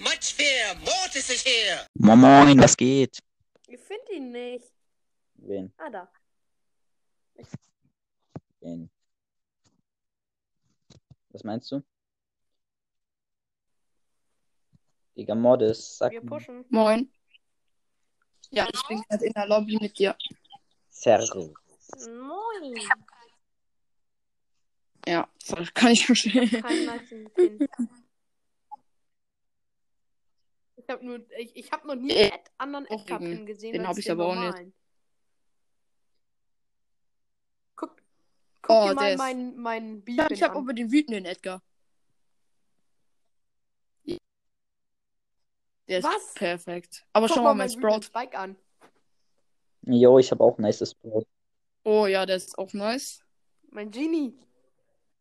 much fear. Mortis is here. Moin, moin, was geht? Ich finde ihn nicht. Wen? Ah, da. Wen? Was meinst du? Digga, Modest, sag Wir pushen. Moin. Ja, ich bin gerade in der Lobby mit dir. Servus. Moin. Ja, das kann ich verstehen. Pin. Ich habe nur, ich, ich habe noch nie Äh, einen anderen auch Edgar-Pin gesehen. den als hab ich aber auch nicht. normalen. Guck, guck Oh, dir mal der ist- meinen mein Ja, B-Pin ich habe an. aber den wütenden Edgar. Der ist Was? perfekt. Aber Guck schau mal mal mein Sprout. Spike an. Jo, ich habe auch nices Brot. Oh ja, der ist auch nice. Mein Genie.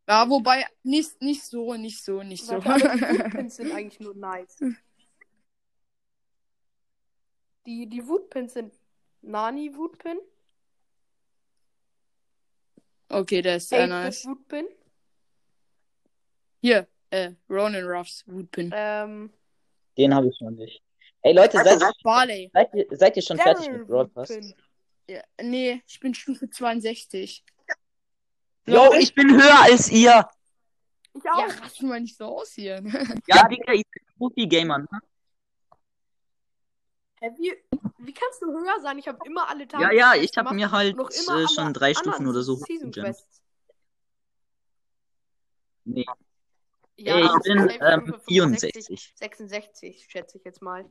Ja, wobei, nicht, nicht so, nicht so, nicht so. Warte, die Wutpins sind eigentlich nur nice. Die, die Wutpins sind Nani Wutpin, okay, der ist sehr 8 nice. Wutpin, Hier, äh, Ronin Ruffs Woodpin. ähm, Den habe ich noch nicht. Ey Leute, seid, Barley. seid, ihr, seid ihr schon fertig Daryl mit Broad Pass? Wutpin. Ja, nee, ich bin Stufe 62. Jo, ich bin höher als ihr. Ich auch. Ja, rasten mal nicht so aus hier. Ja, Digga, ich bin Profi-Gamer. Ne? Hä, wie, wie kannst du höher sein? Ich habe immer alle Tage. Ja, ja, ich habe mir halt noch immer äh, schon alle drei anderen Stufen oder so Season. Quests. Nee, Ja, Ey, ich bin ähm, Stufe 64. 66, schätze ich jetzt mal.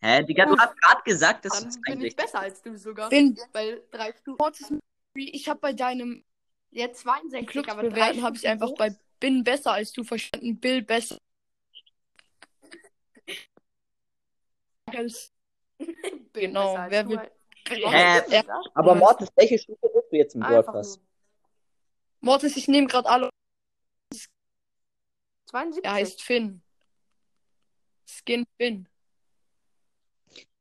Hä, Digga, du hast gerade gesagt, dass Dann es bin ich besser als du sogar. bin, Weil drei Stufen. ich habe bei deinem Ja, 62, Clubs aber drei habe ich einfach bei bin besser als du verstanden, Bill besser. Bin genau, wer will- das? aber Mortis, welche Stufe bist du jetzt im nur. Mortis, ich nehme gerade alle. 72. Er heißt Finn. Skin Finn.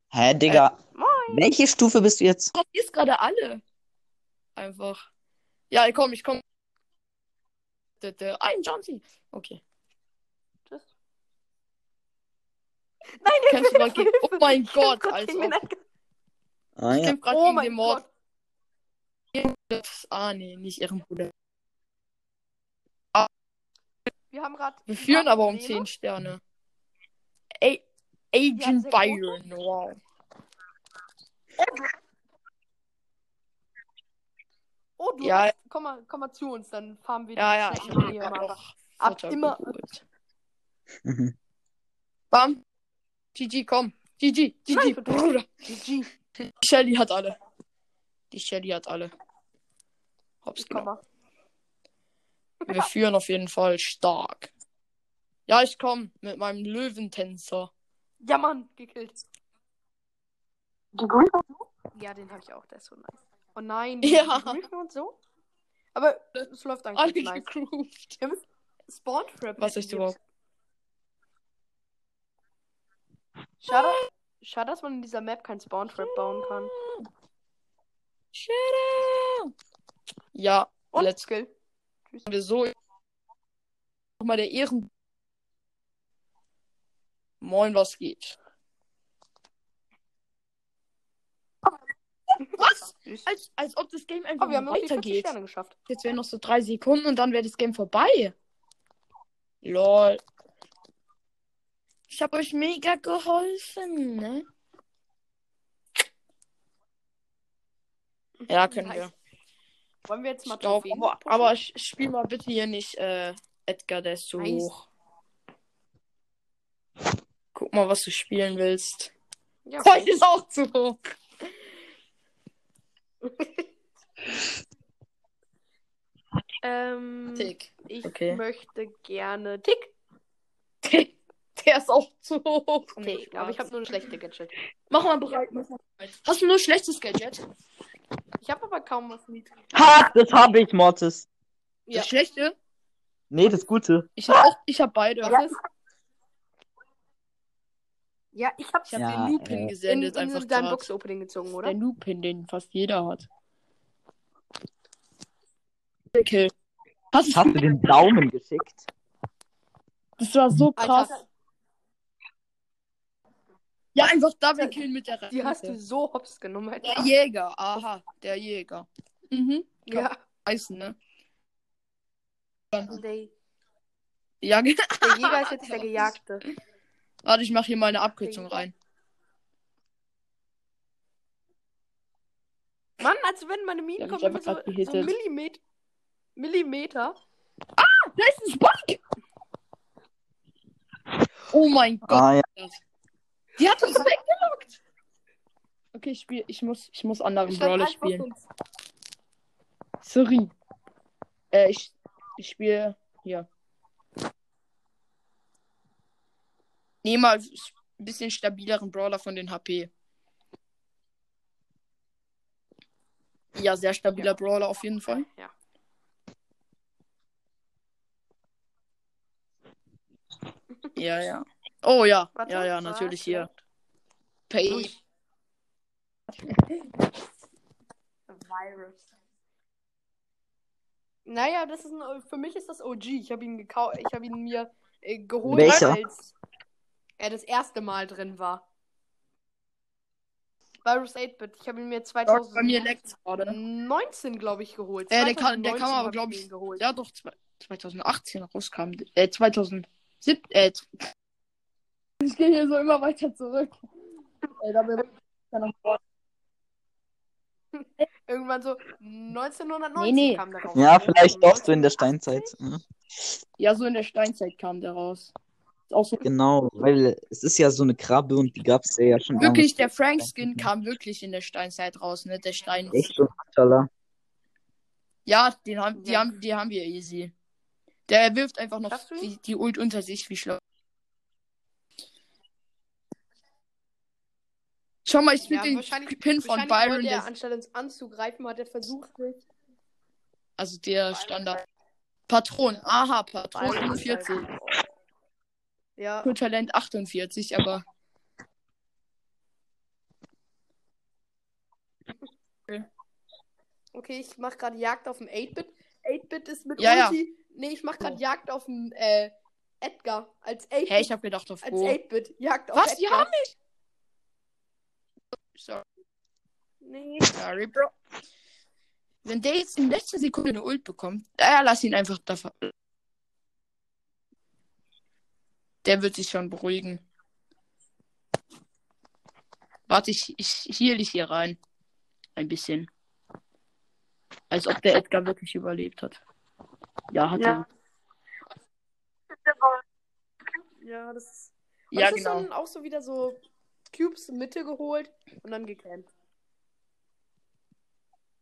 Hä, Digga, Moin. welche Stufe bist du jetzt? Drauf ist gerade alle. Einfach. Ja, komm, ich komm. Ein Johnson. Okay. Tschüss. Nein, der Kennst du Oh mein Gott, als ob. Edgar. Ah Ich ja. kämpfe gerade Oh gegen mein den Mord. Gott. Ah, nee, nicht Ehrenbruder. Wir haben gerade. Wir führen aber um 10 Sterne. Ey, Agent Byron, wow. Oh, du. Ja. Komm, mal, komm mal zu uns, dann fahren wir Ja, ja, die ich Snacken hab hier grad mal noch ab immer-. Mhm. Bam. GG, komm. GG, GG, Nein, Bruder. GG. Die Shelly hat alle. Die Shelly hat alle. Hops mal. Wir führen auf jeden Fall stark. Ja, ich komm mit meinem Löwentänzer. Ja, Mann, gekillt. Ja, den habe ich auch, der ist so nice. Oh nein, die Ja. Und so. Aber es läuft Alle eigentlich nice. gegroovt. Wir haben Spawn Trap. Was ist überhaupt? Schade, schade, dass man in dieser Map kein Spawn Trap bauen kann. Shadow. Ja, Und let's Skill. go. So. Nochmal der Ehren. Moin, was geht? Was? Tschüss. Als, als ob das Game einfach Oh, wir haben noch die 40 weitergeht. Jetzt wären noch so drei Sekunden und dann wäre das Game vorbei. Lol. Ich habe euch mega geholfen, ne? Ja, können Nice. wir. Wollen wir jetzt mal glaub, aber, aber ich spiel mal bitte hier nicht äh, Edgar, der ist zu Nice. hoch. Guck mal, was du spielen willst. Ja, Coin ist auch zu hoch. ähm, Tick. ich Okay. möchte gerne Tick. Der ist auch zu hoch. Nee. Aber ich habe nur ein schlechtes Gadget. Mach mal bereit. Mach mal bereit. Hast du nur schlechtes Gadget? Ich habe aber kaum was niedriges. Ha, das habe ich, Mortis. Das Ja. schlechte? Nee, das Gute. Ich hab auch, ich hab beide. Ist? Ja, ich habe Ich hab Ja, den Lupin äh, in, gesendet in einfach dein. Box-Opening gezogen, oder? Der Lupin, den fast jeder hat. Kill. Hast Hast du den Daumen geschickt? Das war so krass. Alter, Ja, einfach Double Kill mit der die hast du Rakete. so hops genommen. Alter. Der Jäger, aha, der Jäger. Mhm. Ja. Heißen, ne? Der, Ja, genau. der Jäger ist jetzt der Gejagte. Warte, ich mache hier mal eine Abkürzung rein. Mann, als wenn meine Minen Ja, kommen ich hab immer so, so. Millimeter. Millimeter. Da ist ein Spike! Oh mein Gott. Ah ja. Die hat uns weggelockt. Okay, ich spiel, ich muss, ich muss anderen Brawler spielen. so- Sorry. Äh, ich, ich spiele hier. Nee, mal ein bisschen stabileren Brawler von den HP. Ja, sehr stabiler Brawler auf jeden Fall. Ja. Ja, ja. Oh ja, Warte, ja, ja, was? natürlich hier. Pay. Virus. Naja, das ist ein, für mich ist das OG. Ich habe ihn gekauft, ich habe ihn mir äh, geholt, Welcher? als er das erste Mal drin war. Virus 8-Bit. Ich habe ihn mir Bei mir leckt's 2019, gerade. glaube ich, geholt. Äh, der kam- der 2019 kam aber, hab glaub mir ich, geholt. Ja, doch, zwei- 2018 rauskam. Äh, 2007. Äh, ich gehe hier so immer weiter zurück. Äh, da bin ich dann noch vor- Irgendwann so 1990 Nee, nee. kam der raus. Ja, vielleicht doch so in der Steinzeit. Ja. ja, so in der Steinzeit kam der raus. Ist auch so Genau, weil es ist ja so eine Krabbe und die gab es ja schon Wirklich, der Frank-Skin kam wirklich in der Steinzeit raus, ne? Der Stein. Echt so, Mashallah. Ja, den haben, die, Ja. haben, die haben wir easy. Der wirft einfach noch Schaffst du ihn? die, die Ult unter sich, wie schlau. Schau mal, ich Ja, finde den wahrscheinlich, Pin von Byron, er, der, anstatt uns anzugreifen, hat er versucht, also der Standard. Patron, aha, Patron Byron ist 45. halt- Ja, Für Talent 48, aber. okay, ich mache gerade Jagd auf dem 8-Bit. 8-Bit ist mit Ja, ja. Ulti. Nee, ich mache gerade Jagd auf dem äh, Edgar. Als 8-Bit. Hä, ich hab gedacht auf als Bo. 8-Bit. Jagd auf Was? Die Edgar. haben mich? Sorry, Nee. sorry, Bro. Wenn der jetzt in letzter Sekunde eine Ult bekommt, ja, lass ihn einfach da. ver- Der wird sich schon beruhigen. Warte, ich, ich heal dich hier rein. Ein bisschen. Als ob der Edgar wirklich überlebt hat. Ja, hat Ja. er. Ja, das ist. Ja, das genau. ist dann auch so wieder so Cubes Mitte geholt und dann gekämpft.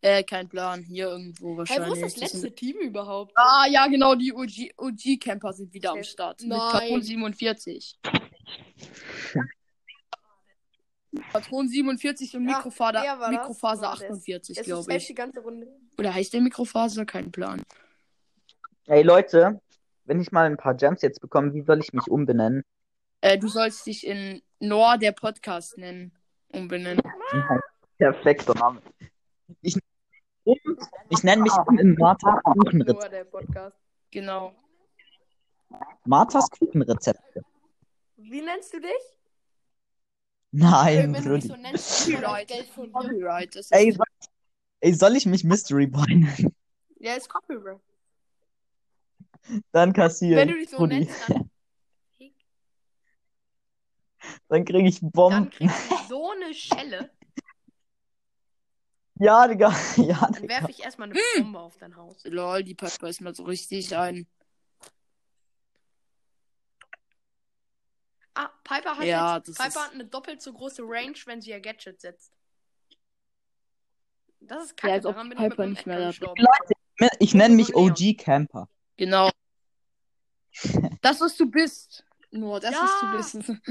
Äh, kein Plan. Hier irgendwo Hey, wahrscheinlich. wo ist das letzte Team überhaupt? Ah, ja, genau, die OG OG-Camper sind wieder am. Start. Mit Nein. Patron 47. Patron 47 und Ja, Mikrofaser, das? Mikrofaser Ah, der ist- 48, Es ist glaube ich. die ganze Runde. Oder heißt der Mikrofaser? Kein Plan. Ey Leute, wenn ich mal ein paar Gems jetzt bekomme, wie soll ich mich umbenennen? Äh, du sollst dich in Noah der Podcast nennen. Umbenennen. Perfekter Name. Ich, ich nenne mich in Marthas Kuchenrezept. Nur der Podcast. Genau. Marthas Kuchenrezepte. Wie nennst du dich? Nein, Wenn du mich so nennst. Copyright. Das ist Ey, soll, ey, soll ich mich Mystery Boy nennen? Ja, ist Copyright. Dann kassieren. Wenn du dich so Brudi. nennst, dann, Dann krieg ich dann Bomben. kriegst du so eine Schelle. Ja, Digga. Ja, Dann Digga. werfe ich erstmal eine Hm. Bombe auf dein Haus. Lol, die Piper ist mal so richtig ein. Ah, Piper hat, Ja, jetzt, Piper ist- hat eine doppelt so große Range, wenn sie ihr Gadget setzt. Das ist Ja, kacke. als ob daran bin Piper ich nicht mehr gestorben. Leute, ich nenne mich. OG Camper. Genau. Das, was du bist. Nur das, Ja. was du bist.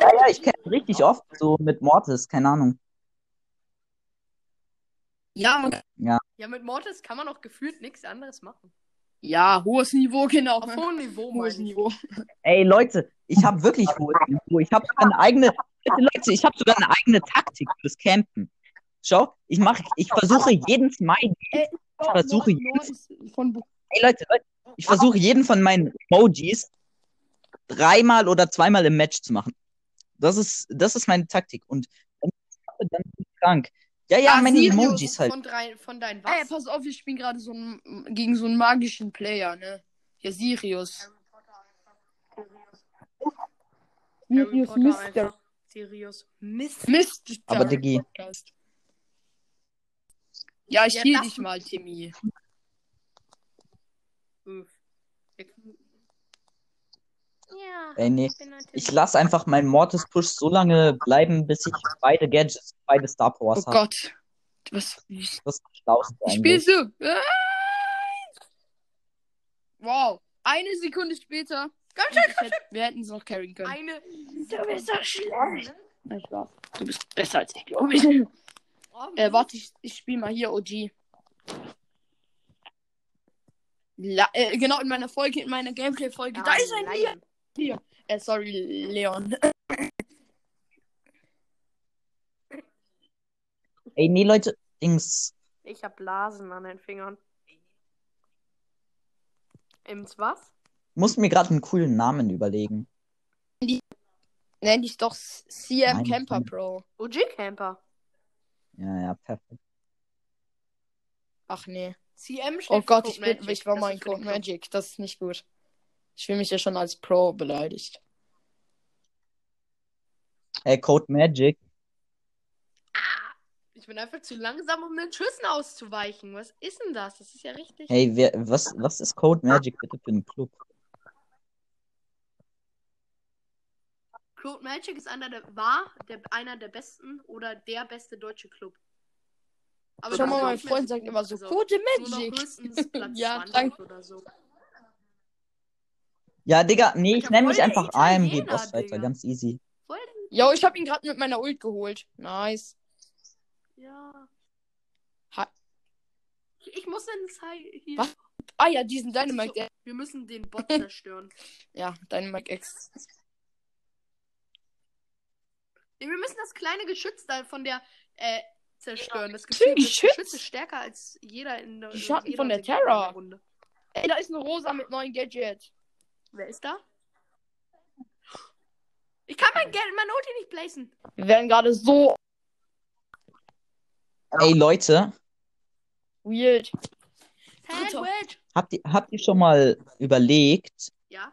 Ja, ja, ich kenne richtig oft so mit Mortis, keine Ahnung. Ja, man- Ja, mit Mortis kann man auch gefühlt nichts anderes machen. ja, hohes Niveau, genau. Auf hohem Niveau, Hohes. Niveau. Ey, Leute, ich habe wirklich hohes Niveau. Ich habe sogar eine eigene, Leute, ich habe sogar eine eigene Taktik fürs Campen. Schau, ich mache, ich versuche jeden Smiley. Ich versuche Bu- Ey, Leute, Leute, ich versuche jeden von meinen Emojis dreimal oder zweimal im Match zu machen. Das ist, das ist meine Taktik. Und wenn ich das dann bin ich krank. Ja, ja, Ah, meine Sirius Emojis halt. Von, drei, von deinen Ey, was? pass auf, wir spielen gerade so einen, gegen so einen magischen Player, ne? Ja, Sirius. Harry Sirius Potter Mister. einfach. Sirius. Mist. Mist. Aber Diggi. Podcast. Ja, ich Ja, dich mal, Timmy. Uff. Ja. Ey, nee. bin ein Ich Tim. lasse einfach meinen Mortis Push so lange bleiben, bis ich beide Gadgets, beide Star Oh Powers habe. Gott. Was? Ich Das ist das Schlauste spiel eigentlich. so. Ah! Wow. Eine Sekunde später. Komm Ich hätte, wir hätten es noch carryen können. Eine. Du bist so schlecht. Nein, Spaß. Du bist besser als ich, glaube ich. Oh, Äh, warte, ich, ich spiele mal hier OG. La äh, genau, in meiner Folge, in meiner Gameplay-Folge. da ist ein. Lion. Hier. Äh, sorry, Leon. Ey, nee, Leute, Dings. Ich hab Blasen an den Fingern. Ims was? Muss mir gerade einen coolen Namen überlegen. Nenn dich doch CM Nein, Camper. Pro. OG Camper. Ja, ja, perfekt. Ach nee. CM steht Oh Gott, ich, bin, Magic. ich war mal in Code. Magic. Das ist nicht gut. Ich fühle mich ja schon als Pro beleidigt. Hey, Code Magic. Ich bin einfach zu langsam, um den Schüssen auszuweichen. Was ist denn das? Das ist ja richtig. Hey, wer, was, was ist Code Magic bitte für ein Club? Code Magic ist einer der, war der, einer der besten oder der beste deutsche Club. Aber Schau mal, mein Freund sagt immer so, Also, Code Magic. Ja, 20 danke. oder so. Ja, Digga, nee, ich Alter, nenne mich einfach AMG Digga. ganz easy. Jo, ich habe ihn gerade mit meiner Ult geholt. Nice. Ja. Ha- Ich, ich muss den Zei hier. Was? Ah ja, diesen Dynamite. So, wir müssen den Bot zerstören. Ja, Dynamite X. Nee, wir müssen das kleine Geschütz da von der äh, zerstören. Das Geschütz, das Geschütz? Geschütz ist stärker als jeder in der Die Schatten von der Terra. Ey, da ist eine Rosa mit neuen Gadget. Wer ist da? Ich kann mein Geld, mein Ulti nicht placen. Wir werden gerade so Ey, Leute, weird. Dritter. habt ihr, habt ihr schon mal überlegt, Ja.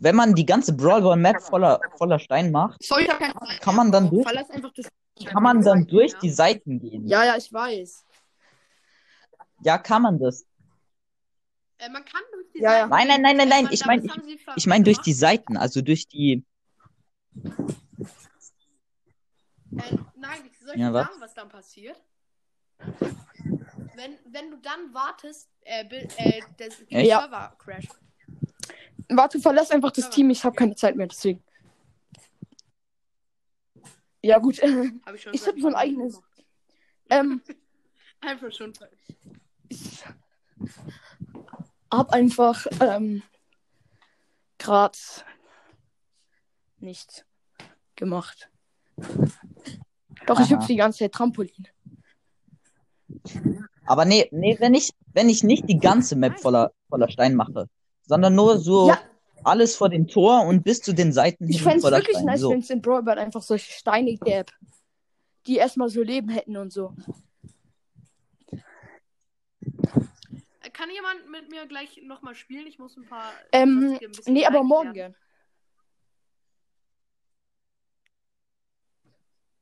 wenn man die ganze Brawl Ball Map voller, voller Stein macht, kann man dann durch, kann man dann durch die Seiten gehen? Ja, ja, ich weiß. Ja, kann man das. Äh, man kann durch die Ja. Seiten Nein, nein, nein, nein, nein, ich das mein- haben sie ver- Ich meine durch die. Seiten, also durch die. Äh, nein, soll ich Ja, was? sagen, was dann passiert? Wenn, wenn du dann wartest, äh, äh, das der Ja. Server crasht. Warte, verlass einfach das Team. Ich habe keine Zeit mehr, deswegen. Ja, gut. Hab ich schon Ich seit hab so ein eigenes- ähm, Einfach schon. ich hab einfach ähm, gerade nichts gemacht. Doch, ich Aha. hüpfe die ganze Zeit Trampolin. Aber nee, nee, wenn ich, wenn ich nicht die ganze Map voller, voller Stein mache, sondern nur so Ja. alles vor dem Tor und bis zu den Seiten Ich fände es wirklich Stein. nice, So. wenn es in Brawl einfach solche Steine gäbe, die erstmal so Leben hätten und so. Äh, Kann jemand mit mir gleich nochmal spielen? Ich muss ein paar. Ähm, sonstige ein Nee, aber morgen gern.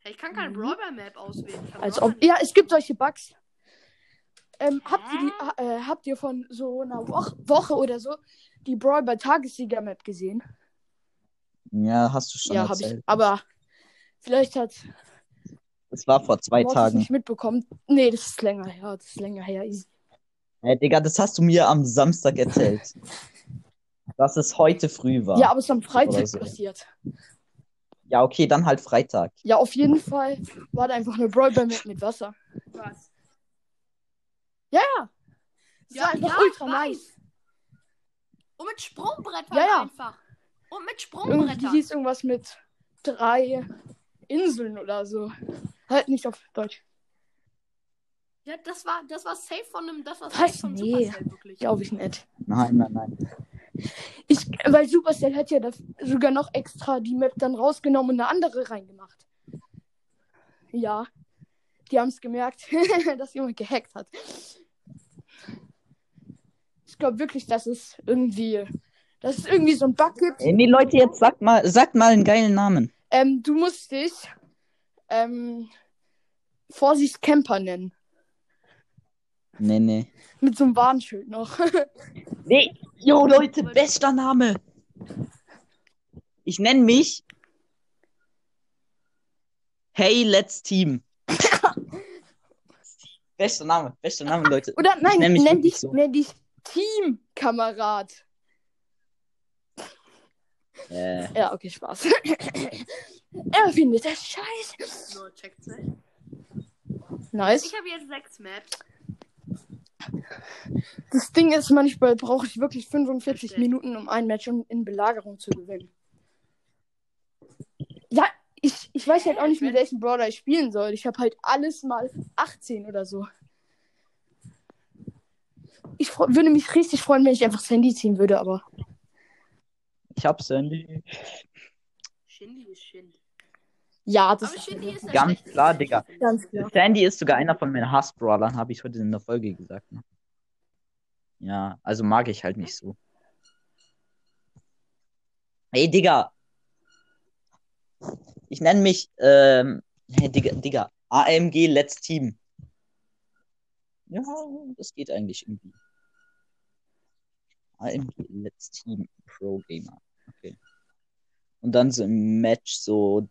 Hey, ich kann keine Mhm. Brawler Map auswählen. Als ob, ja, es gibt solche Bugs. Ähm, habt, ihr die, äh, habt ihr von so einer Woche, Woche oder so die Brawl Ball Tagessieger Map gesehen? Ja, hast du schon ja, habe ich. Aber vielleicht hat Das war vor zwei Tagen. nicht mitbekommen. Nee, das ist länger her. Das ist länger her. Easy. Hey, Digga, das hast du mir am Samstag erzählt. dass es heute früh war. Ja, aber es ist am Freitag so. passiert. Ja, okay, dann halt Freitag. Ja, auf jeden Fall war da einfach eine Brawl Ball Map mit Wasser. Was? Ja, ja. Das Ja, war einfach ja, ultra ich weiß. nice. Und mit Sprungbrettern Ja, ja. einfach. Und mit Irgendwie Sprungbrettern. hieß irgendwas mit drei Inseln oder so. Halt nicht auf Deutsch. Ja, das war, das war safe von einem, das war Was? safe von Nee. Supercell, wirklich. Glaube ich nicht. Nein, nein, nein. Ich, weil Supercell hat ja das sogar noch extra die Map dann rausgenommen und eine andere reingemacht. Ja. Die haben es gemerkt, dass jemand gehackt hat. Ich glaube wirklich, dass es irgendwie, dass es irgendwie so ein Bug gibt. Nee, Leute, jetzt sagt mal, sagt mal einen geilen Namen. Ähm, du musst dich ähm, Vorsicht Camper nennen. Nee, nee. Mit so einem Warnschild noch. Nee, yo, Leute, bester Name. Ich nenne mich Hey, let's Team. bester Name, bester Name, Leute. Oder nein, nenn mich nenn dich, so. nenn dich Teamkamerad. Äh, Ja, okay, Spaß. er findet das scheiße. So, checkt's nicht. Nice. Ich habe jetzt sechs Maps. Das Ding ist, manchmal brauche ich wirklich 45 Verstehe. Minuten, um ein Match in in Belagerung zu gewinnen. Ja, ich, ich weiß halt auch nicht, mit welchem Brawler ich spielen soll. Ich habe halt alles mal 18 oder so. Ich würde mich richtig freuen, wenn ich einfach das Handy ziehen würde, aber ich hab's Sandy. Shindy ist Shindy. Ja, das ist Ganz klar, Digga. ganz klar. Sandy ist sogar einer von meinen Hass-Brawlern, habe ich heute in der Folge gesagt. Ne? Ja, also mag ich halt nicht so. Ey, Digga. Ich nenne mich, ähm, hey, Digga, Digga, AMG Let's Team. Ja, das geht eigentlich irgendwie. AMG Let's Team Pro Gamer. Okay. Und dann so im Match so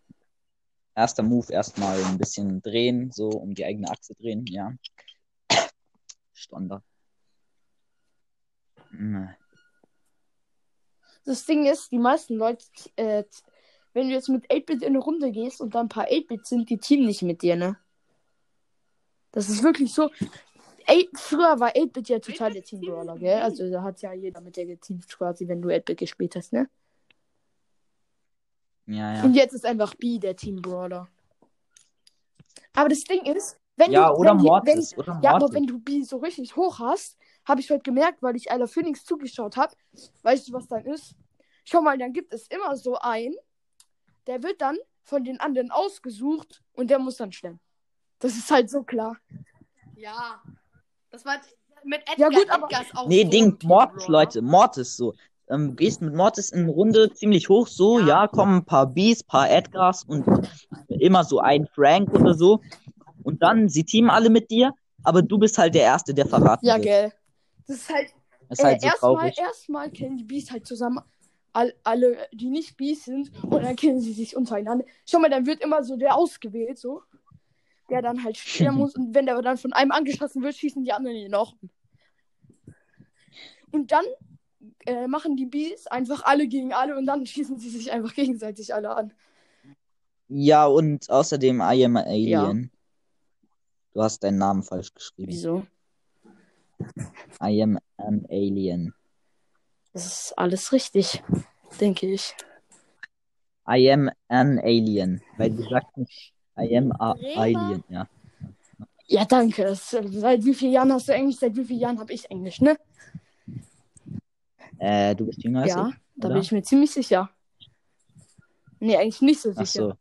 erster Move erstmal ein bisschen drehen, so um die eigene Achse drehen, ja. Standard. Mm. Das Ding ist, die meisten Leute, äh, wenn du jetzt mit 8-Bit in eine Runde gehst und da ein paar 8-Bit sind, die teamen nicht mit dir, ne? Das ist wirklich so. Ey, früher war 8-Bit ja total der 8-Bit Teambrawler, gell? Also da hat ja jeder mit der geteamt quasi, wenn du 8-Bit gespielt hast, ne? Ja, ja. Und jetzt ist einfach B der Teambrawler. Aber das Ding ist, wenn Ja, du. oder wenn, die- Mortis. Wenn, Oder ja, aber Mortis. wenn du B so richtig hoch hast, habe ich heute gemerkt, weil ich Ayla Phoenix zugeschaut habe. Weißt du, was dann ist? Schau mal, dann gibt es immer so einen, der wird dann von den anderen ausgesucht und der muss dann stemmen. Das ist halt so klar. Ja. Das war mit Edgar. Ja, gut, aber- Edgar ist auch Nee, so Ding, Mortis. Leute, Mortis so. Ähm, gehst mit Mortis in eine Runde ziemlich hoch, so, Ja. kommen ein paar Bs, paar Edgars und immer so ein Frank oder so. Und dann, sie teamen alle mit dir, aber du bist halt der Erste, der verraten Ja, wird. gell. Das ist halt. Das ist halt äh, so erstmal, erstmal kennen die Bees halt zusammen. All, alle, die nicht Bees sind, und dann kennen sie sich untereinander. Schau mal, dann wird immer so der ausgewählt, so. Der dann halt stehen muss. Und wenn der dann von einem angeschossen wird, schießen die anderen ihn an. Und dann äh, machen die Bees einfach alle gegen alle und dann schießen sie sich einfach gegenseitig alle an. Ja, und außerdem I am a Alien. Du hast deinen Namen falsch geschrieben. Wieso? I am an Alien. Das ist alles richtig, denke ich. I am an Alien. Weil du sagst nicht I am a Reba. Alien, ja. Ja, danke. Seit wie vielen Jahren hast du Englisch? Seit wie vielen Jahren habe ich Englisch, ne? Äh, du bist jünger als Ja, ich, da oder? bin ich mir ziemlich sicher. Nee, eigentlich nicht so Ach sicher. so.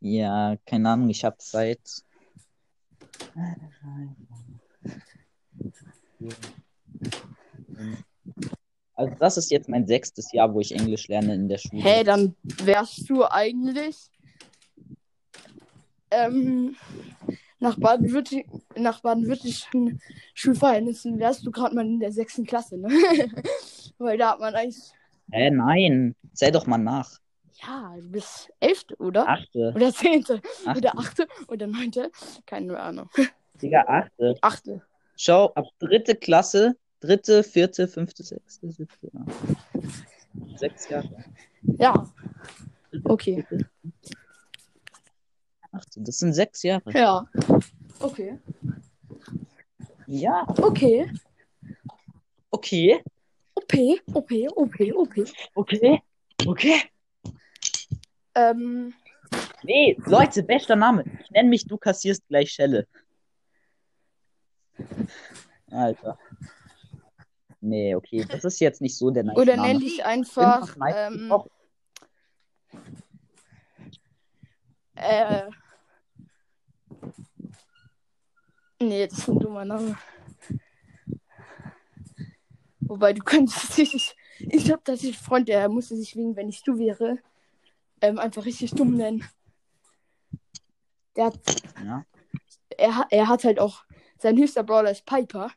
Ja, keine Ahnung, ich habe seit. Also das ist jetzt mein sechstes Jahr, wo ich Englisch lerne in der Schule. Hey, dann wärst du eigentlich ähm, nach Baden-Württemberg, nach baden-württembergischen Schulverhältnissen wärst du gerade mal in der sechsten Klasse, ne? Weil da hat man eigentlich, Hä, nein. Zähl doch mal nach. ja, du bist elfte, oder? Achte. Oder zehnte, Achte. oder achte, oder neunte, keine Ahnung. Digga, achte. Achte. Schau, ab dritte Klasse, dritte, vierte, fünfte, sechste, siebte. Sechs Jahre. Ja, okay. Achte, das sind sechs Jahre. Ja. Okay. Ja, Okay. okay. OP, OP, OP, OP. Okay. Okay. Ähm, Nee, Leute, bester Name. Ich nenne mich, du kassierst gleich Schelle. Alter. Nee, okay, das ist jetzt nicht so der nice Oder Name. nenn dich einfach. Nice. Ähm, äh, nee, das ist ein dummer Name. Wobei du könntest dich. Ich hab tatsächlich einen Freund, der musste sich wegen, wenn ich du wäre, ähm, einfach richtig dumm nennen. Der hat, Ja. er, hat- er hat halt auch. Sein höchster Brawler ist Piper.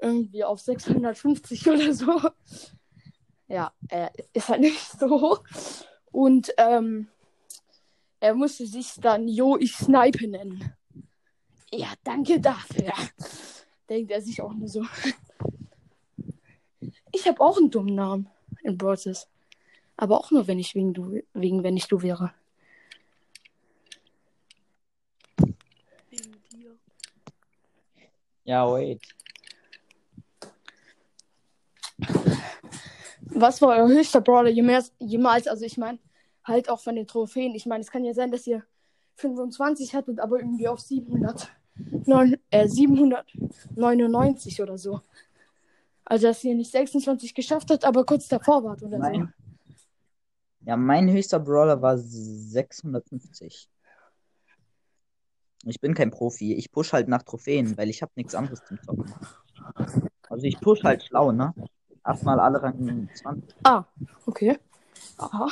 Irgendwie auf 650 oder so. Ja, er ist halt nicht so hoch. Und ähm, er musste sich dann Jo, ich snipe nennen. Ja, danke dafür. Denkt er sich auch nur so. Ich habe auch einen dummen Namen in Brawlers. Aber auch nur, wenn ich wegen du, wegen wenn ich du wäre. Wegen dir. Ja, wait. Was war euer höchster Brawler jemals? jemals? Also ich meine, halt auch von den Trophäen. Ich meine, es kann ja sein, dass ihr 25 hattet, aber irgendwie auf 700, neun, äh, 799 oder so. Also dass ihr nicht 26 geschafft habt, aber kurz davor wart oder so. Nein. Ja, mein höchster Brawler war 650. Ich bin kein Profi. Ich push halt nach Trophäen, weil ich habe nichts anderes zum Zocken. Also ich push halt schlau, ne? Erstmal alle Rang 20. Ah, okay. Aha.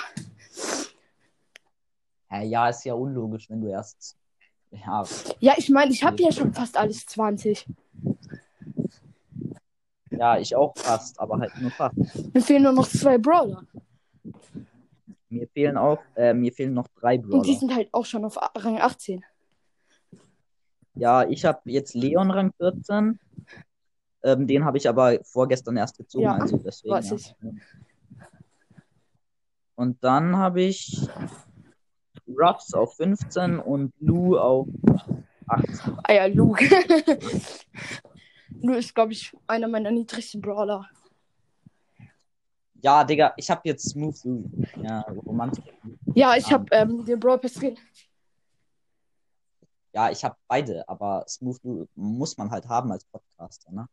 Ja, ja, ist ja unlogisch, wenn du erst. Ja, Ja, ich meine, ich habe ja schon fast alles 20. ja, ich auch fast, aber halt nur fast. Mir fehlen nur noch zwei Brawler. Mir fehlen auch, äh, mir fehlen noch drei Und die Brawler. sind halt auch schon auf Rang 18. Ja, ich habe jetzt Leon Rang 14. Ähm, den habe ich aber vorgestern erst gezogen, Ja, also deswegen. weiß ja. ich. Und dann habe ich Ruffs auf 15 und Lou auf 18. Ah ja, Luke. Lu ist, glaube ich, einer meiner niedrigsten Brawler. Ja, Digga, ich habe jetzt Smooth Lou. Ja, Romantik. Ja, ich habe ähm, den Brawl Pass drin. Ja, ich habe beide, aber Smooth Lou muss man halt haben als Podcaster, ne?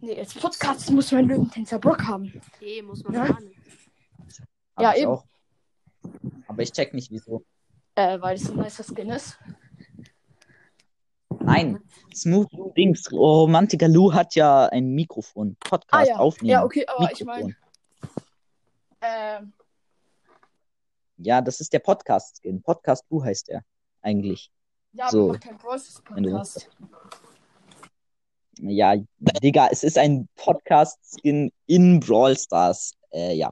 Nee, als Podcast muss man Löwentänzer Brock haben. Nee, muss man Ja. nicht. Hab Ja, ich eben. Auch. Aber ich check nicht, wieso. Äh, weil es ein nicer Skin ist. Nein, Smooth Lou Dings. Romantiker Lou hat ja ein Mikrofon. Podcast Ah ja. aufnehmen. Ja, okay, aber ich Mikrofon. meine. Ähm, Ja, das ist der Podcast-Skin. Podcast Lou heißt er eigentlich. ja, aber So. macht Brawl Stars Wenn du Podcast. Ja, Digga, es ist ein Podcast-Skin in Brawl Stars. Äh, ja.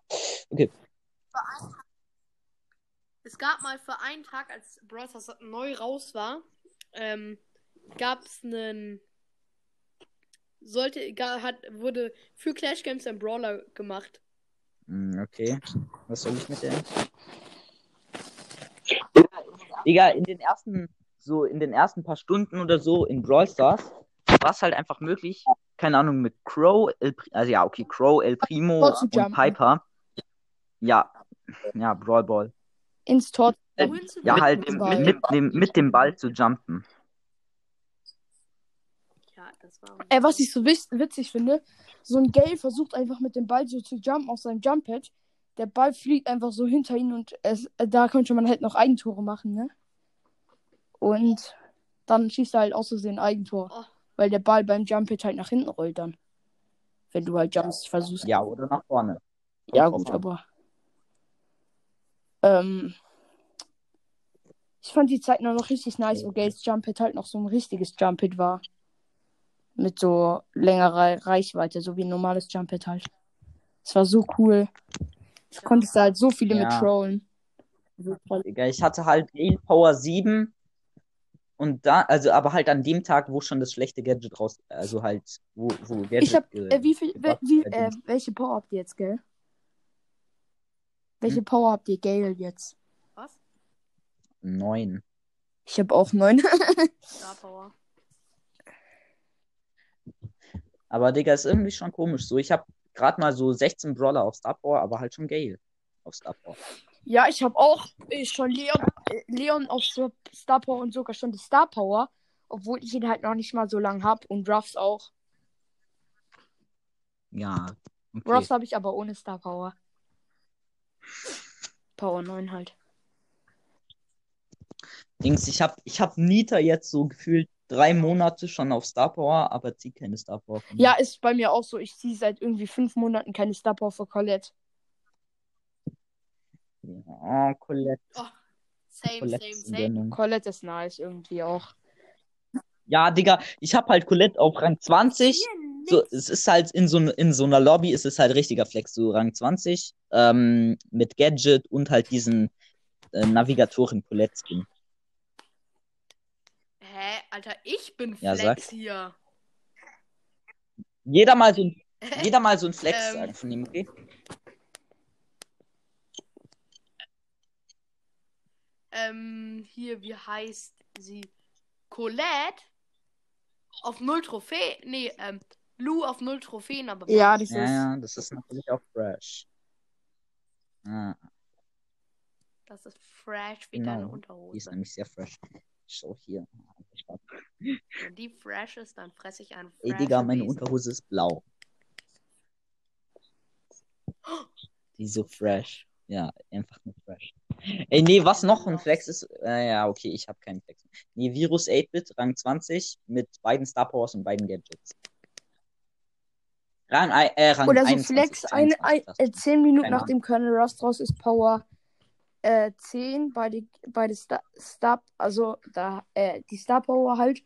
Okay. Es gab mal für einen Tag, als Brawl Stars neu raus war, ähm, gab es einen. Sollte, hat, wurde für Clash Games ein Brawler gemacht. Hm, Okay. Was soll ich mit der? Digga, in den ersten, so in den ersten paar Stunden oder so in Brawl Stars war es halt einfach möglich, keine Ahnung, mit Crow, El, also ja, okay, Crow, El Primo und. Piper. Ja, ja, Brawl Ball. Ins Tor. Zu Ja, gehen? halt dem Ball. mit, dem, mit dem Ball zu jumpen. Ja, das war. Äh, was ich so witzig finde, so ein Gale versucht einfach mit dem Ball so zu jumpen auf seinem Jump-Pad. Der Ball fliegt einfach so hinter ihn und es, äh, da könnte man halt noch Eigentore machen, ne? Und dann schießt er halt aus Versehen ein Eigentor. Oh. Weil der Ball beim Jump-Pad halt nach hinten rollt dann. Wenn du halt Jumps versuchst. Ja, oder nach vorne. Ja, gut, aber. Ähm, ich fand die Zeit noch richtig nice, wo Gales Jump-Hit halt noch so ein richtiges Jump-Hit war. Mit so längerer Reichweite, so wie ein normales Jump-Hit halt. Es war so cool. Ich konnte da halt so viele Ja. mit trollen. Ich hatte halt Gale Power 7 und da, also aber halt an dem Tag, wo schon das schlechte Gadget raus, also halt, wo, wo Gadget. Ich hab, äh, wie viel, gebufft wie, äh, welche Power habt ihr jetzt, gell? Hm? Welche Power habt ihr, Gale, jetzt? Was? Neun. Ich habe auch neun. Star Power. Aber Digga, ist irgendwie schon komisch. So, ich habe gerade mal so 16 Brawler auf Star Power, aber halt schon Gale auf Star Power. Ja, ich habe auch äh, schon Leon, äh, Leon auf Star Power und sogar schon die Star Power, obwohl ich ihn halt noch nicht mal so lang habe und Ruffs auch. Ja. Okay. Bros habe ich aber ohne Star Power. Power 9 halt. Dings, ich hab, ich hab Nita jetzt so gefühlt drei Monate schon auf Star Power, aber zieh keine Star Power. von Ja, ist bei mir auch so. Ich ziehe seit irgendwie fünf Monaten keine Star Power für Colette. Ja, Colette. Oh, same, Colette same, ist same. Sendung. Colette ist nice irgendwie auch. Ja, Digga, ich hab halt Colette auf Rang 20. So, es ist halt in so, in so einer Lobby, ist es halt richtiger Flex, so Rang 20, ähm, mit Gadget und halt diesen äh, Navigatoren Colette Skin. Hä, Alter, ich bin Ja, Flex sag. hier. Jeder mal so ein, jeder mal so ein Flex Ähm. sagen von ihm, okay? ähm, hier, wie heißt sie? Colette auf null Trophäen. Nee, ähm, Lou auf null Trophäen, aber Ja, das Ja, ist. ja, das ist natürlich auch fresh. Ah, das ist fresh wie Genau, deine die ist Unterhose. nämlich sehr fresh. Schau hier. Wenn die fresh ist, dann fresse ich einen Ey, Digga, meine Besen. Unterhose ist blau. Die ist so fresh. Ja, einfach nur fresh. Ey, nee, was noch ein Flex ist? Äh, ja, okay, ich habe keinen Flex. Nee, Virus 8-Bit, Rang 20, mit beiden Star Powers und beiden Gadgets. Rang, äh, Rang Oder so 21, Flex, ein, 22 ein, fast. äh, 10 Minuten Keine nachdem Colonel Rust raus ist, Power äh, 10, beide, beide Star, Star, also da, äh, die Star Power halt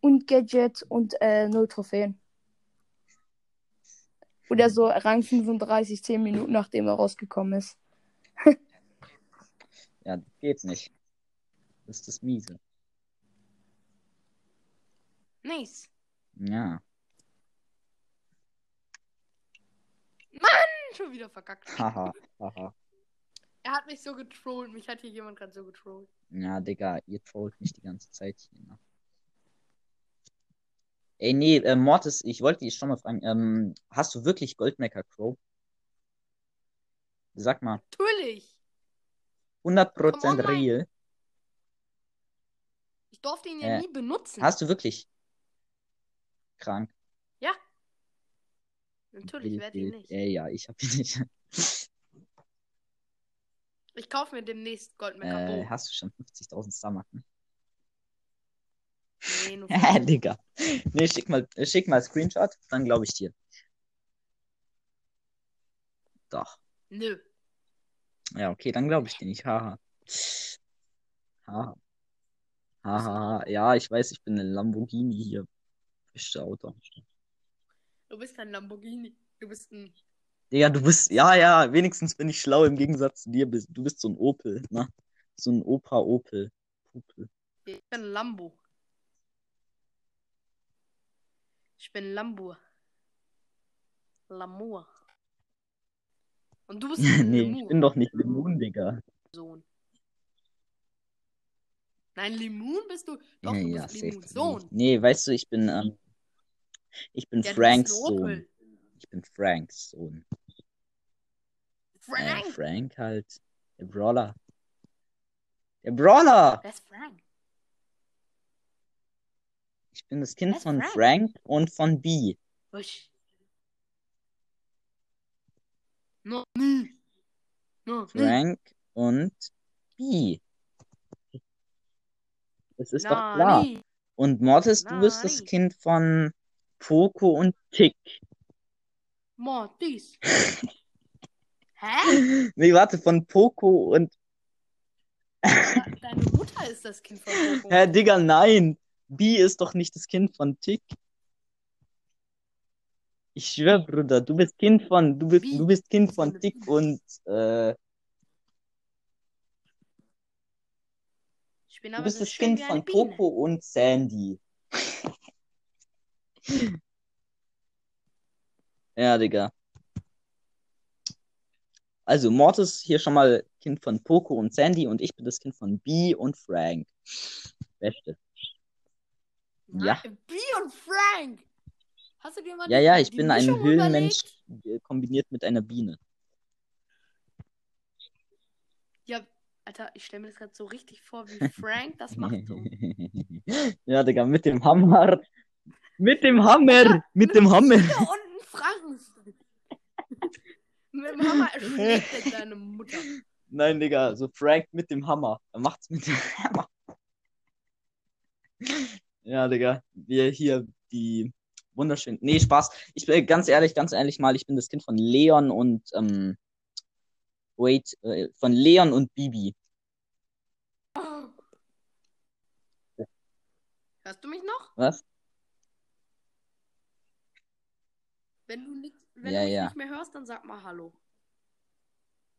und Gadget und äh, 0 Trophäen. Oder so Rang 35, 10 Minuten nachdem er rausgekommen ist. Ja, das geht nicht. Das ist das Miese. Nice. Ja. Schon wieder verkackt. Haha, haha. Er hat mich so getrollt. Mich hat hier jemand gerade so getrollt. Ja, Digga, ihr trollt mich die ganze Zeit hier. Ne? Ey, nee, äh, Mortis, ich wollte dich schon mal fragen, ähm, hast du wirklich Goldmaker Crow? Sag mal, Natürlich. 100% Come on, real? Ich durfte ihn ja Äh, nie benutzen. Hast du wirklich? Krank. Natürlich werde ich nicht. Ey, ja, ich hab ihn nicht. Ich kaufe mir demnächst Goldmecker Äh, hast du schon 50.000 Star-Marken? Nee, nur Hä, Digga. Nee, schick mal, äh, schick mal Screenshot, dann glaube ich dir. Doch. Nö. Ja, okay, dann glaube ich dir nicht. Haha. Haha. Haha. Ja, ich weiß, ich bin ein Lamborghini hier. Beste Auto. Du bist kein Lamborghini. Du bist ein. Digga, du bist, ja, ja, wenigstens bin ich schlau im Gegensatz zu dir. Du bist so ein Opel, ne? So ein Opa Opel. Opel. Ich bin Lambo. Ich bin Lambo. Lamour. Und du bist ein nee, Lemur. ich bin doch nicht Lemon, Digga. Sohn. Nein, Limon bist du. Doch, ja, du ja, bist safe. Limons Sohn. Nee, weißt du, ich bin, ähm, ich bin Ja, Franks Sohn. Ich bin Franks Sohn. Äh, Frank. Frank halt. Der Brawler. Der Brawler! Wer ist Frank? Ich bin das Kind von Frank? Frank und von B. Wusch. No. No, nie. Frank und B. Das ist doch klar. Und Mortis, du bist das. Kind von Poco und Tick. Mortis. Hä? Nee, warte, von Poco und. Deine Mutter ist das Kind von Poco. Hä, Digga, nein. B ist doch nicht das Kind von Tick. Ich schwör, Bruder, du bist Kind von, du bist, du bist Kind von Tick und, äh, Ich bin du aber bist so das Kind von. Poco und Sandy. Ja, Digga. Also, Mortis hier schon mal Kind von Poco und Sandy und ich bin das Kind von B und Frank. Beste. Ja. Nein, B und Frank. Hast du dir mal Ja, ja, ich bin ein Mischung Höhlenmensch überlegt? äh, kombiniert mit einer Biene. Ja, Alter, ich stelle mir das gerade so richtig vor, wie Frank das macht. So. ja, Digga, mit dem Hammer. Mit dem Hammer! Mit dem Hammer! Ja, und ein Frankenstein. Mit dem Hammer erschlägt er deine Mutter. Nein, Digga, so Frank mit dem Hammer. Er macht's mit dem Hammer. Ja, Digga, wir hier die wunderschön. Nee, Spaß. Ich bin ganz ehrlich, ganz ehrlich mal, ich bin das Kind von Leon und ähm, wait, äh, von Leon und Bibi. Hörst du mich noch? Was? Wenn du, nicht, wenn Ja, du mich ja. nicht mehr hörst, dann sag mal Hallo.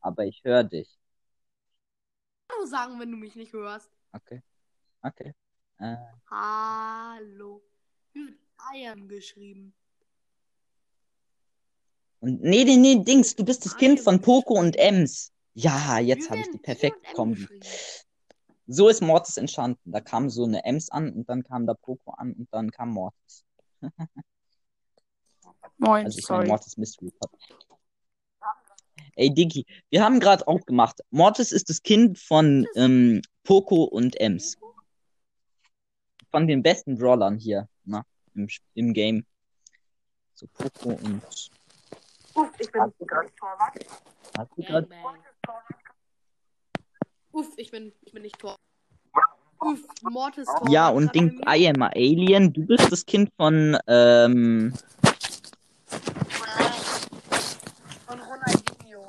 Aber ich höre dich. Hallo sagen, wenn du mich nicht hörst. Okay. Okay. Äh, Hallo. Mit Eiern geschrieben. und nee, nee, nee, Dings, du bist das Ah, Kind von Poco und Ems. Ja, jetzt habe ich die perfekte Kombi. geschrieben? So ist Mortis entstanden. Da kam so eine Ems an und dann kam da Poco an und dann kam Mortis. Moin, Also ich meine sorry. Mortis Mystery Pop. Ey, Diggi, wir haben gerade auch gemacht. Mortis ist das Kind von ähm, Poco und Ems. Von den besten Brawlern hier, na, im, im Game. So Poco und. Ich bin Hast du grad- Hast du Gangbang. Uff, ich bin, ich bin nicht Tor. Uff, Mortis Tor. ja, und mir. I am a Alien. Du bist das Kind von, ähm, Von Ronaldinho.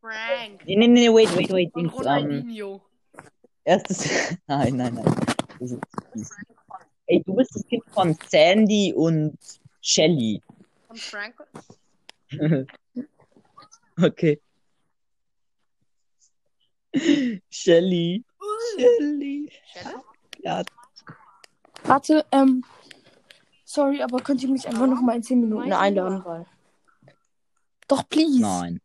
Frank. nee, nee, nee, wait, wait, wait, Dings, ähm, erstes, nein, nein, nein. Ey, du bist das Kind von Sandy und Shelly. Von Frank. Okay. Shelly. Shelly. Shelly? Ja, Warte, ähm, sorry, aber könnt ihr mich einfach noch mal in 10 Minuten einladen, weil. Doch, please. nein.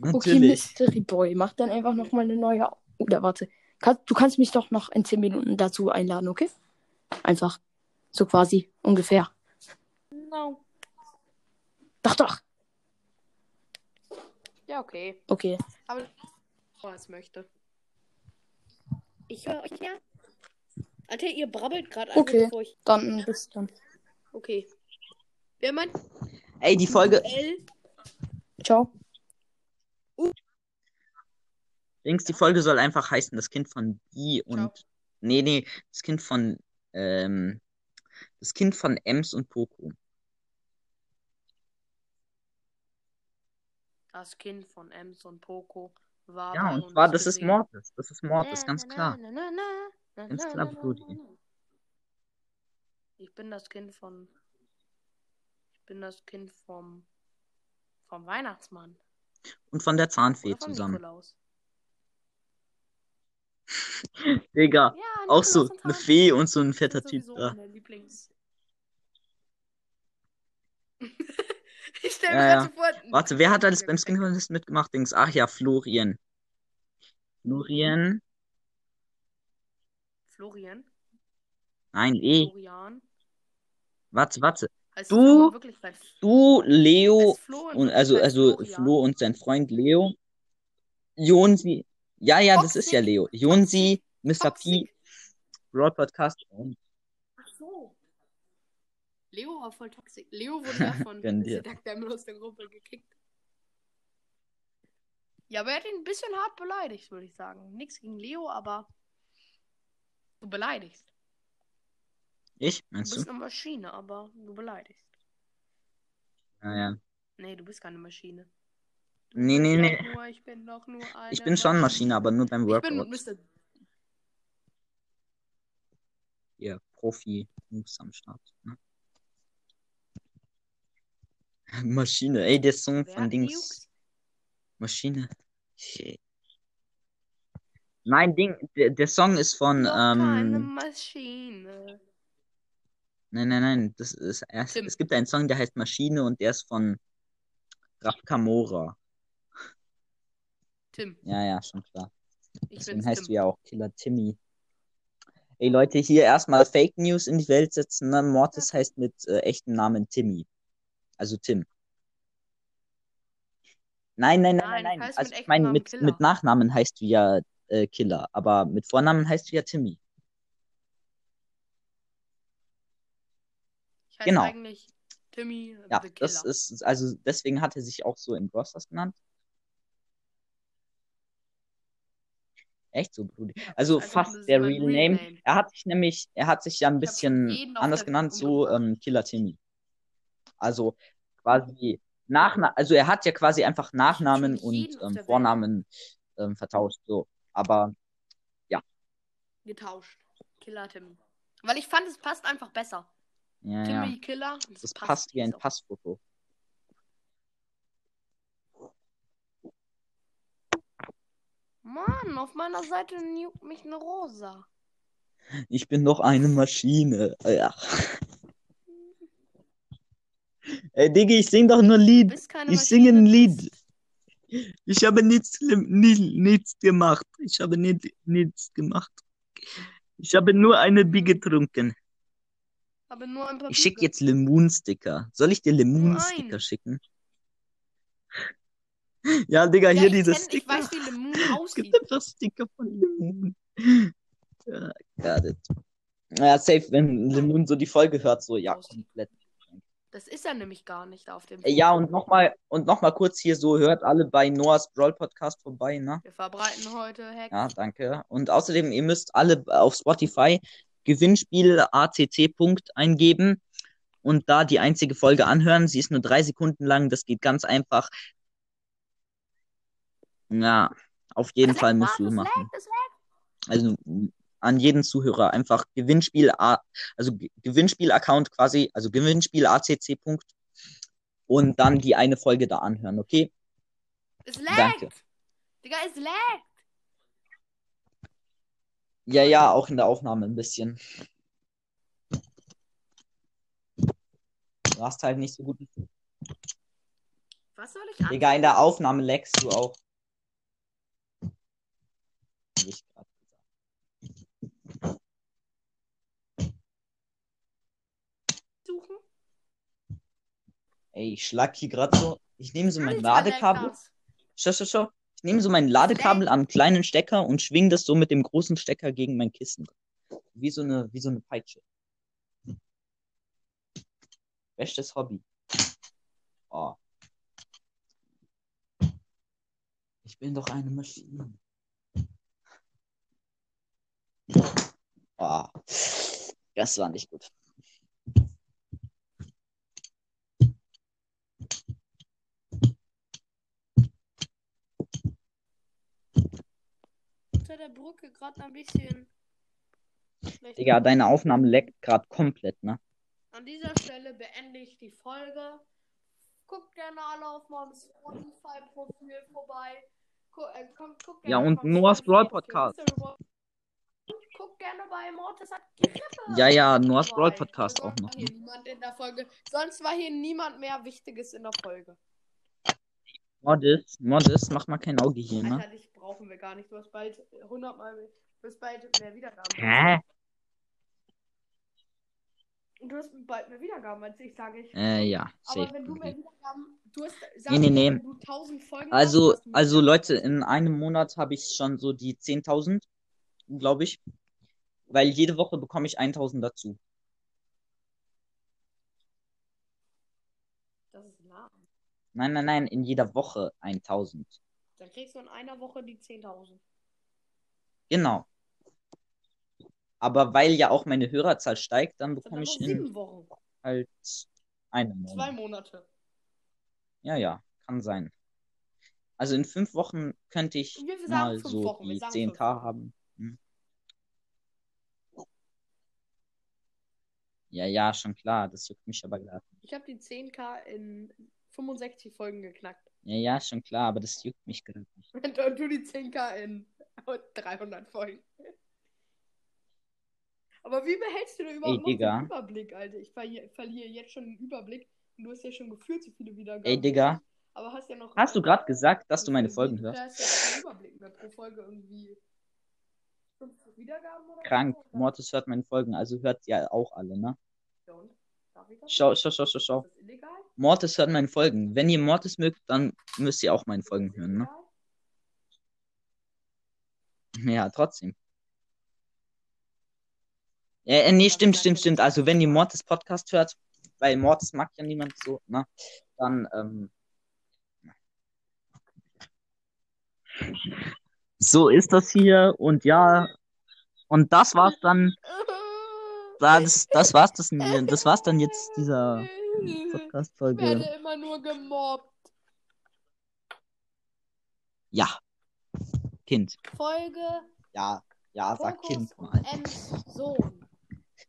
Okay, Natürlich. Mystery Boy, mach dann einfach noch mal eine neue. Oder warte, kann, du kannst mich doch noch in 10 Minuten dazu einladen, okay? Einfach. So quasi, ungefähr. No. Doch, doch. Ja, okay. Okay. Aber oh, es möchte. Ich höre euch ja. Alter, ihr brabbelt gerade Okay. bevor ich. Dann bis dann. Okay. Wer meint Ey, die Folge, L? Ciao. Dings, die Folge soll einfach heißen, das Kind von Bi und. Ciao. Nee, nee, das Kind von, ähm, das Kind von Ems und Poco. Das Kind von Ems und Poco war Ja, und zwar, das ist gesehen. Mortis. Das ist Mortis, ganz klar. na, na, na, na, Ganz klar, Brudi. Ich bin das Kind von. Ich bin das Kind vom. vom Weihnachtsmann. Und von der Zahnfee zusammen. Nikolaus. Digga, Ja, auch so eine Zahnfee Fee und so ein fetter Typ da. ich stell mir Ja, vor. Warte, wer hat alles beim Skin Contest mitgemacht? Dings, ach ja, Florian. Florian? Florian? Nein, eh. Florian? Warte, warte. Heißt Du- Du, Leo, und also, also Florian? Flo und sein Freund Leo. Jonsi. Ja, ja, das ist ja Toxic. Leo. Jonsi, Mr. P, Toxic. Broad Podcast und Ach so. Leo war voll toxisch. Leo wurde ja von Diamond aus der Gruppe gekickt. Ja, aber er hat ihn ein bisschen hart beleidigt, würde ich sagen. Nichts gegen Leo, aber du beleidigst. ich, Du meinst bist du? eine Maschine, aber du beleidigst. Naja. Nee, du bist keine Maschine. Nee, nee, nee. Nur, ich bin doch nur eine Ich bin schon Maschine, aber nur beim Ich bin Workout. Mr. Hier, Profi-Moves am Start. Ne? Maschine, ey, der Song Wer von Dings. Nukes? Maschine. Shit. Nein, Ding, der, der Song ist von, Doch keine ähm, Maschine. nein, nein, nein, das ist erst, Tim. es gibt einen Song, der heißt Maschine und der ist von Raf Kamora. Tim. Ja, ja, schon klar. Ich Deswegen heißt Tim. du ja auch Killer Timmy. Ey Leute, hier erstmal Fake News in die Welt setzen. Ne? Mortis heißt mit äh, echtem Namen Timmy. Also Tim. Nein, nein, nein, Nein, nein, Also mit ich meine, mit, Killer. mit Nachnamen heißt du ja äh, Killer, aber mit Vornamen heißt du ja Timmy. Ich heiße Genau. eigentlich Timmy Ja, das ist, also deswegen hat er sich auch so in Brawl Stars genannt. Echt so, Brudi. Also einfach- fast das der Real Name. Name. Er hat sich nämlich, er hat sich ja ein bisschen anders der genannt, so ähm, Killer Timmy. Also quasi Nachna also er hat ja quasi einfach Nachnamen und ähm. Vornamen ähm, vertauscht, so. Aber Getauscht. Killer Timmy. Weil ich fand, es passt einfach besser. ja, ja, Timmy Killer. das passt wie ein. Passfoto. Mann, auf meiner Seite juckt mich eine Rosa. Ich bin doch eine Maschine. Ja. Ey, Digga, ich sing doch nur Lied. Ich singe ein Lied. Ich habe nichts, nichts gemacht. Ich habe nicht, nichts gemacht. Ich habe nur eine Bier getrunken. Aber nur ein paar Ich schicke jetzt Lemon-Sticker. Soll ich dir Lemon-Sticker Nein. schicken? Ja, Digga, Ja, hier ich, diese kenn, ich Sticker. weiß, wie Es gibt einfach Sticker von Lemon. Ja, got it. Ja, safe, wenn Lemon so die Folge hört, so, ja, komplett. Das ist er nämlich gar nicht auf dem Ja, und nochmal, und noch mal kurz hier so, hört alle bei Noahs Brawl Podcast vorbei, ne? Wir verbreiten heute Hacks. Ja, danke. Und außerdem, ihr müsst alle auf Spotify Gewinnspiel ACC Punkt eingeben und da die einzige Folge anhören. Sie ist nur drei Sekunden lang. Das geht ganz einfach. Ja, auf jeden Das Fall lag, musst du das lag, machen. das lag. Also an jeden Zuhörer einfach Gewinnspiel, also Ge- Gewinnspiel-Account quasi, also Gewinnspiel ACC Punkt und dann die eine Folge da anhören, okay? Es laggt. Danke. Digga, es laggt. Ja, ja, auch in der Aufnahme ein bisschen. Du hast halt nicht so gut. Was soll ich an? Digga, in der Aufnahme leckst du auch. Hab ich grad gesagt. suchen? Ey, ich schlag hier gerade so. Ich nehme so mein Ladekabel. Schau, schau, schau. Ich nehme so mein Ladekabel am kleinen Stecker und schwing das so mit dem großen Stecker gegen mein Kissen. Wie so eine, wie so eine Peitsche. Bestes Hobby. Oh. Ich bin doch eine Maschine. Oh. Das war nicht gut. Der Brücke gerade ein bisschen. schlecht. Digga, deine Aufnahme leckt gerade komplett, ne? An dieser Stelle beende ich die Folge. Guckt gerne alle auf meinem Spotify-Profil vorbei. Gu äh, kommt, guckt Ja, gerne und auf meinem Noahs Brawl. Podcast. Guckt gerne bei Mortis hat. Ja, ja, Noahs Brawl. Podcast auch noch. Folge. Sonst war hier niemand mehr Wichtiges in der Folge. Modest, Modest, mach mal kein Auge hier, ne? Alter, brauchen wir gar nicht. Du hast bald 100 Mal, du hast bald mehr Wiedergaben. Hä? Und du hast bald mehr Wiedergaben als ich, sage ich. Äh, ja, Aber safe. wenn du mehr. Wiedergaben, du hast, sag Nee, nee, nee. wenn du 1000 Folgen Also, hast, mehr also. Leute, in einem Monat habe ich schon so die 10.000, glaube ich. Weil jede Woche bekomme ich 1.000 dazu. Das ist nah. Nein, nein, nein, in jeder Woche 1.000. Dann kriegst du in einer Woche die 10.000. Genau. Aber weil ja auch meine Hörerzahl steigt, dann bekomme ich in Wochen. halt Zwei Monat. Monate. Ja, ja, kann sein. Also in fünf Wochen könnte ich mal so Wochen, die sagen 10k fünf Wochen. haben. Hm. Ja, ja, schon klar. Das juckt mich aber gerade. Ich habe die 10k in 65 Folgen geknackt. Ja, ja, schon klar, aber das juckt mich gerade nicht. Und du die 10k in 300 Folgen. Aber wie behältst du denn überhaupt Ey, den Überblick, Alter? Ich verliere, verliere jetzt schon den Überblick. Und du hast ja schon gefühlt so viele Wiedergaben. Ey, Digga. Aber hast ja noch. Hast du gerade gesagt, dass du meine Folgen hörst? Da ist ja kein Überblick mehr pro Folge irgendwie. 50 Wiedergaben oder Krank. Oder? Mortis hört meine Folgen, also hört ihr auch alle, ne? Ja, und? Schau, schau, schau, schau, schau. Mortis hört meine Folgen. Wenn ihr Mortis mögt, dann müsst ihr auch meine Folgen hören, ne? Ja, trotzdem. Äh, äh, nee, stimmt, stimmt, stimmt. Also, wenn ihr Mortis Podcast hört, weil Mortis mag ja niemand so, ne? Dann, ähm, so ist das hier und ja, und das war's dann, das, das war's das, das war's dann jetzt dieser Ich Podcast-Folge. werde immer nur gemobbt. Ja. Kind. Folge Ja, ja, sag Fokus Kind und mal. Ems Sohn.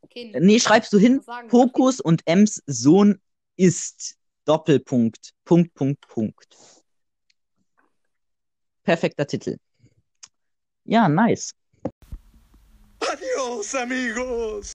Kind. Nee, schreibst du hin? Fokus und Ems Sohn ist Doppelpunkt, Punkt, Punkt, Punkt. Perfekter Titel. Ja, nice. Adios, amigos.